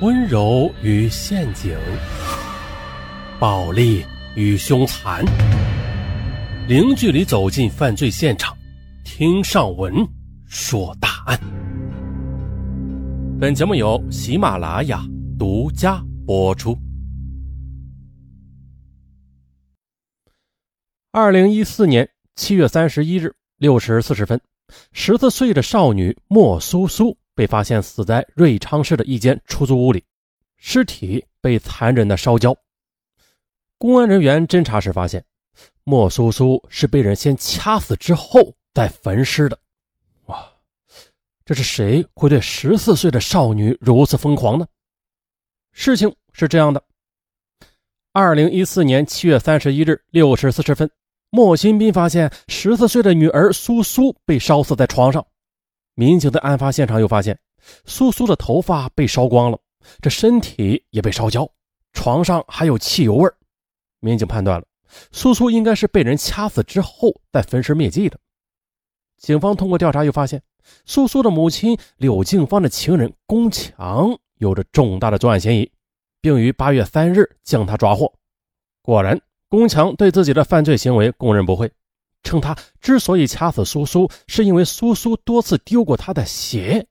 温柔与陷阱，暴力与凶残，零距离走进犯罪现场，听上文说大案。本节目由喜马拉雅独家播出。二零一四年七月三十一日六时四十分，十四岁的少女莫苏苏。被发现死在瑞昌市的一间出租屋里，尸体被残忍的烧焦。公安人员侦查时发现，莫苏苏是被人先掐死之后再焚尸的。哇，这是谁会对十四岁的少女如此疯狂呢？事情是这样的：二零一四年七月三十一日六时四十分，莫新斌发现十四岁的女儿苏苏被烧死在床上。民警在案发现场又发现，苏苏的头发被烧光了，这身体也被烧焦，床上还有汽油味民警判断了，苏苏应该是被人掐死之后再焚尸灭迹的。警方通过调查又发现，苏苏的母亲柳静芳的情人龚强有着重大的作案嫌疑，并于八月三日将他抓获。果然，龚强对自己的犯罪行为供认不讳。称他之所以掐死苏苏，是因为苏苏多次丢过他的鞋，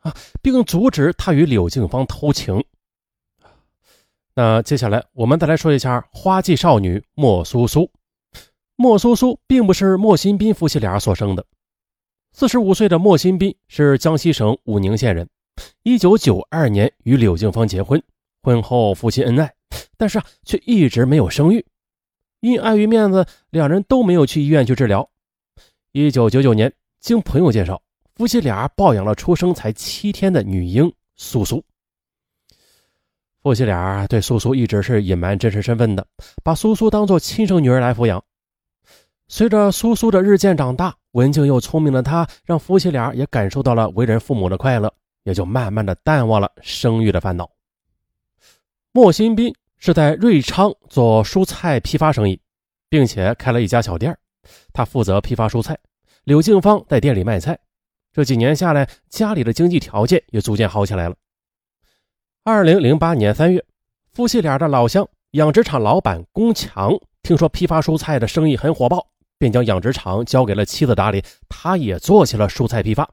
啊，并阻止他与柳静芳偷情。那接下来我们再来说一下花季少女莫苏苏。莫苏苏并不是莫新斌夫妻俩所生的。四十五岁的莫新斌是江西省武宁县人，一九九二年与柳静芳结婚，婚后夫妻恩爱，但是啊，却一直没有生育。因碍于面子，两人都没有去医院去治疗。一九九九年，经朋友介绍，夫妻俩抱养了出生才七天的女婴苏苏。夫妻俩对苏苏一直是隐瞒真实身份的，把苏苏当做亲生女儿来抚养。随着苏苏的日渐长大，文静又聪明的她，让夫妻俩也感受到了为人父母的快乐，也就慢慢的淡忘了生育的烦恼。莫新斌。是在瑞昌做蔬菜批发生意，并且开了一家小店他负责批发蔬菜，柳静芳在店里卖菜。这几年下来，家里的经济条件也逐渐好起来了。二零零八年三月，夫妻俩的老乡养殖场老板龚强听说批发蔬菜的生意很火爆，便将养殖场交给了妻子打理，他也做起了蔬菜批发。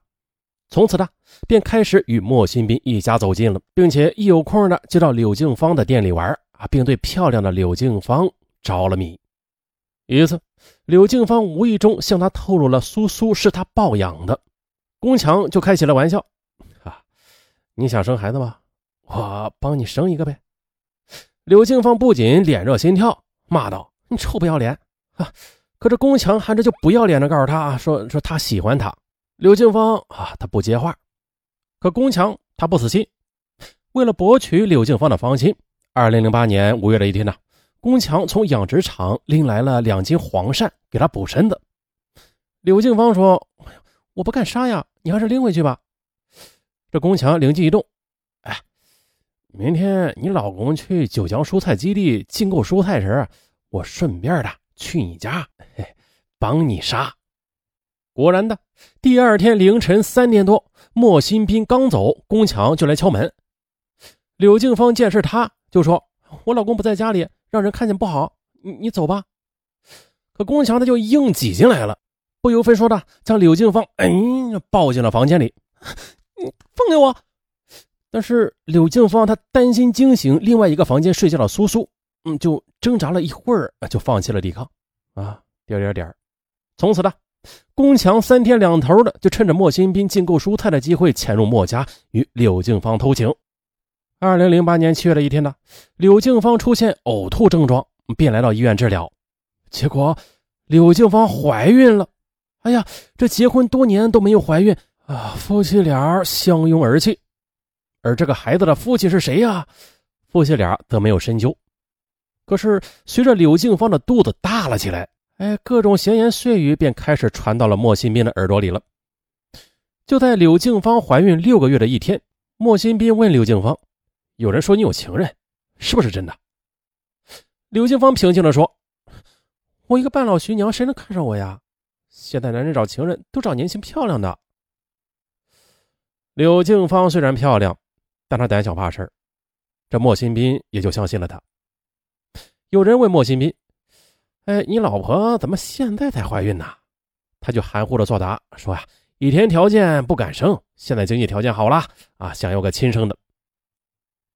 从此呢，便开始与莫新斌一家走近了，并且一有空的就到柳静芳的店里玩。啊，并对漂亮的柳静芳着了迷。一次，柳静芳无意中向他透露了苏苏是他抱养的，宫强就开起了玩笑：“啊，你想生孩子吗？我帮你生一个呗。”柳静芳不仅脸热心跳，骂道：“你臭不要脸！”啊，可这宫强还是就不要脸的告诉他啊，说说他喜欢他。柳静芳啊，他不接话，可宫强他不死心，为了博取柳静芳的芳心。二零零八年五月的一天呢，龚强从养殖场拎来了两斤黄鳝给他补身子。柳静芳说：“我不干杀呀，你还是拎回去吧。”这龚强灵机一动：“哎，明天你老公去九江蔬菜基地进购蔬菜时，我顺便的去你家，帮你杀。”果然的，第二天凌晨三点多，莫新斌刚走，龚强就来敲门。柳静芳见是他。就说：“我老公不在家里，让人看见不好。你你走吧。”可宫强他就硬挤进来了，不由分说的将柳静芳哎抱进了房间里。你放开我！但是柳静芳她担心惊醒另外一个房间睡觉的苏苏，嗯，就挣扎了一会儿，就放弃了抵抗。啊，点点点从此呢，宫强三天两头的就趁着莫新斌进购蔬菜的机会潜入莫家与柳静芳偷情。二零零八年七月的一天呢，柳静芳出现呕吐症状，便来到医院治疗。结果柳静芳怀孕了。哎呀，这结婚多年都没有怀孕啊！夫妻俩相拥而泣。而这个孩子的父亲是谁呀？夫妻俩则没有深究。可是随着柳静芳的肚子大了起来，哎，各种闲言碎语便开始传到了莫新斌的耳朵里了。就在柳静芳怀孕六个月的一天，莫新斌问柳静芳。有人说你有情人，是不是真的？刘静芳平静地说：“我一个半老徐娘，谁能看上我呀？现在男人找情人都找年轻漂亮的。”刘静芳虽然漂亮，但她胆小怕事这莫新斌也就相信了她。有人问莫新斌：“哎，你老婆怎么现在才怀孕呢？”他就含糊的作答说：“呀，以前条件不敢生，现在经济条件好了啊，想要个亲生的。”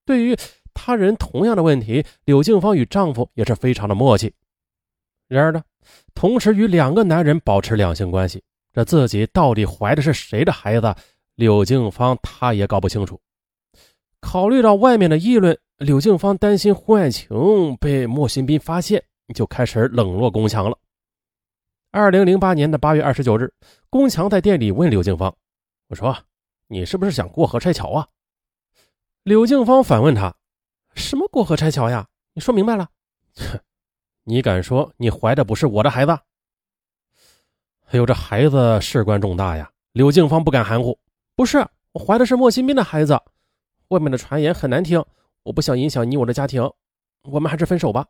对于他人同样的问题，柳静芳与丈夫也是非常的默契。然而呢，同时与两个男人保持两性关系，这自己到底怀的是谁的孩子？柳静芳她也搞不清楚。考虑到外面的议论，柳静芳担心婚外情被莫新斌发现，就开始冷落宫强了。二零零八年的八月二十九日，宫强在店里问柳静芳：“我说，你是不是想过河拆桥啊？”柳静芳反问他：“什么过河拆桥呀？你说明白了？”“切，你敢说你怀的不是我的孩子？”哎呦，这孩子事关重大呀！柳静芳不敢含糊：“不是，我怀的是莫新斌的孩子。外面的传言很难听，我不想影响你我的家庭，我们还是分手吧。”“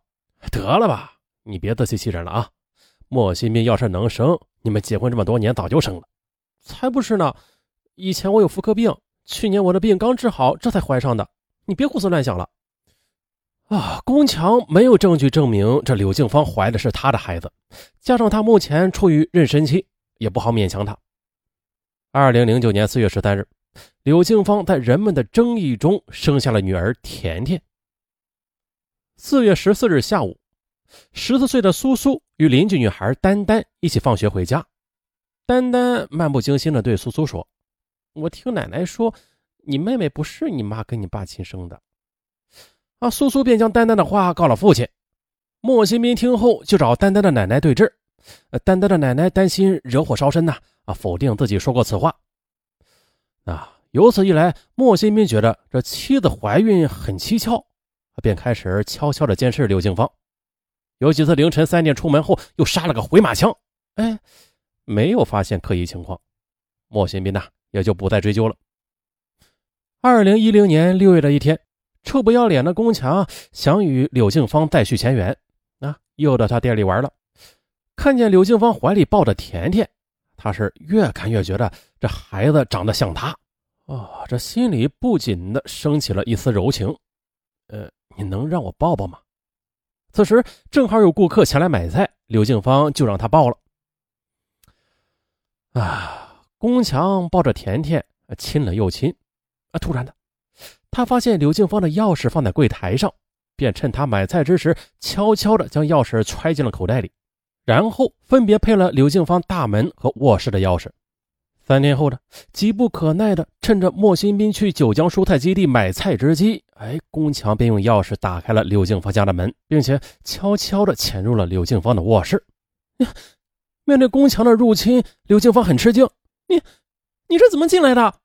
得了吧，你别自欺欺人了啊！莫新斌要是能生，你们结婚这么多年早就生了。才不是呢！以前我有妇科病。”去年我的病刚治好，这才怀上的。你别胡思乱想了。啊，宫强没有证据证明这柳静芳怀的是他的孩子，加上他目前处于妊娠期，也不好勉强他。二零零九年四月十三日，柳静芳在人们的争议中生下了女儿甜甜。四月十四日下午，十四岁的苏苏与邻居女孩丹丹一起放学回家，丹丹漫不经心地对苏苏说。我听奶奶说，你妹妹不是你妈跟你爸亲生的。啊，苏苏便将丹丹的话告了父亲。莫新民听后就找丹丹的奶奶对质。丹丹的奶奶担心惹火烧身呐，啊，否定自己说过此话。啊，由此一来，莫新民觉得这妻子怀孕很蹊跷，便开始悄悄的监视刘静芳。有几次凌晨三点出门后，又杀了个回马枪。哎，没有发现可疑情况。莫新民呐。也就不再追究了。二零一零年六月的一天，臭不要脸的宫强想与柳静芳再续前缘，啊，又到他店里玩了。看见柳静芳怀里抱着甜甜，他是越看越觉得这孩子长得像他，哦，这心里不禁的升起了一丝柔情。呃，你能让我抱抱吗？此时正好有顾客前来买菜，柳静芳就让他抱了。啊。宫强抱着甜甜，亲了又亲，啊！突然的，他发现柳静芳的钥匙放在柜台上，便趁他买菜之时，悄悄地将钥匙揣进了口袋里，然后分别配了柳静芳大门和卧室的钥匙。三天后呢，急不可耐的趁着莫新斌去九江蔬菜基地买菜之机，哎，宫强便用钥匙打开了柳静芳家的门，并且悄悄地潜入了柳静芳的卧室。面对宫强的入侵，柳静芳很吃惊。你，你这怎么进来的？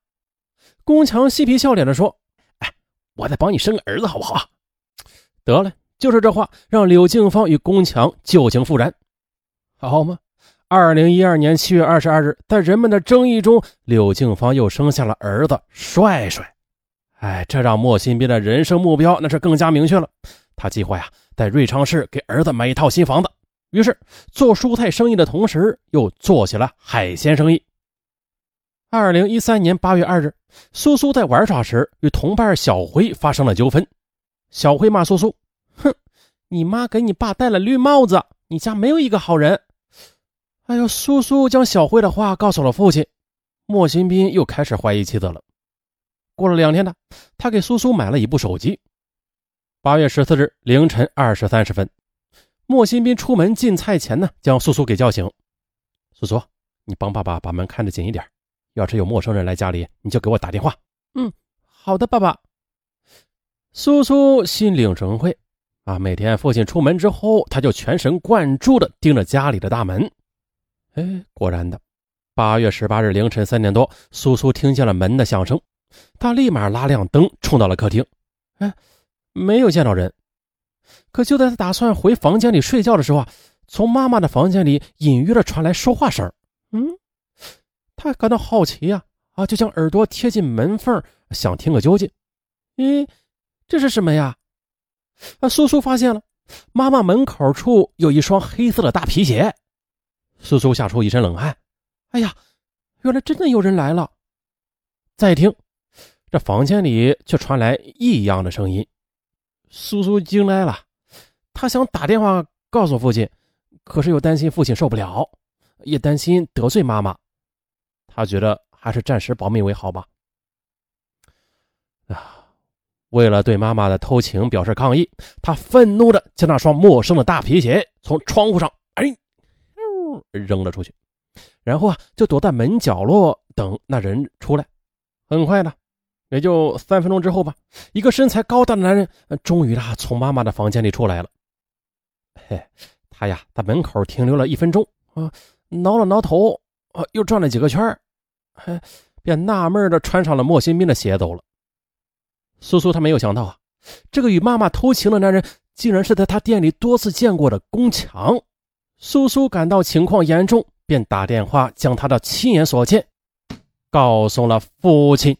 宫强嬉皮笑脸的说：“哎，我在帮你生个儿子，好不好？”得了，就是这话让柳静芳与宫强旧情复燃，好吗？二零一二年七月二十二日，在人们的争议中，柳静芳又生下了儿子帅帅。哎，这让莫新斌的人生目标那是更加明确了。他计划呀，在瑞昌市给儿子买一套新房子。于是，做蔬菜生意的同时，又做起了海鲜生意。二零一三年八月二日，苏苏在玩耍时与同伴小辉发生了纠纷。小辉骂苏苏：“哼，你妈给你爸戴了绿帽子，你家没有一个好人。”哎呦，苏苏将小辉的话告诉了父亲。莫新斌又开始怀疑妻子了。过了两天呢，他给苏苏买了一部手机。八月十四日凌晨二时三十分，莫新斌出门进菜前呢，将苏苏给叫醒：“苏苏，你帮爸爸把门看着紧一点。”要是有陌生人来家里，你就给我打电话。嗯，好的，爸爸。苏苏心领神会啊，每天父亲出门之后，他就全神贯注地盯着家里的大门。哎，果然的，八月十八日凌晨三点多，苏苏听见了门的响声，他立马拉亮灯，冲到了客厅。哎，没有见到人。可就在他打算回房间里睡觉的时候啊，从妈妈的房间里隐约的传来说话声。嗯。他感到好奇呀，啊，就将耳朵贴近门缝，想听个究竟。咦，这是什么呀？啊，苏苏发现了，妈妈门口处有一双黑色的大皮鞋。苏苏吓出一身冷汗。哎呀，原来真的有人来了。再听，这房间里却传来异样的声音，苏苏惊呆了，他想打电话告诉父亲，可是又担心父亲受不了，也担心得罪妈妈，他觉得还是暂时保密为好吧。啊，为了对妈妈的偷情表示抗议，他愤怒的将那双陌生的大皮鞋从窗户上哎，扔了出去，然后啊就躲在门角落等那人出来。很快的。也就三分钟之后吧，一个身材高大的男人终于啊从妈妈的房间里出来了。嘿，他呀在门口停留了一分钟啊，挠了挠头啊，又转了几个圈哎，便纳闷的穿上了莫新斌的鞋走了。苏苏他没有想到啊，这个与妈妈偷情的男人竟然是在他店里多次见过的宫墙。苏苏感到情况严重，便打电话将他的亲眼所见告诉了父亲。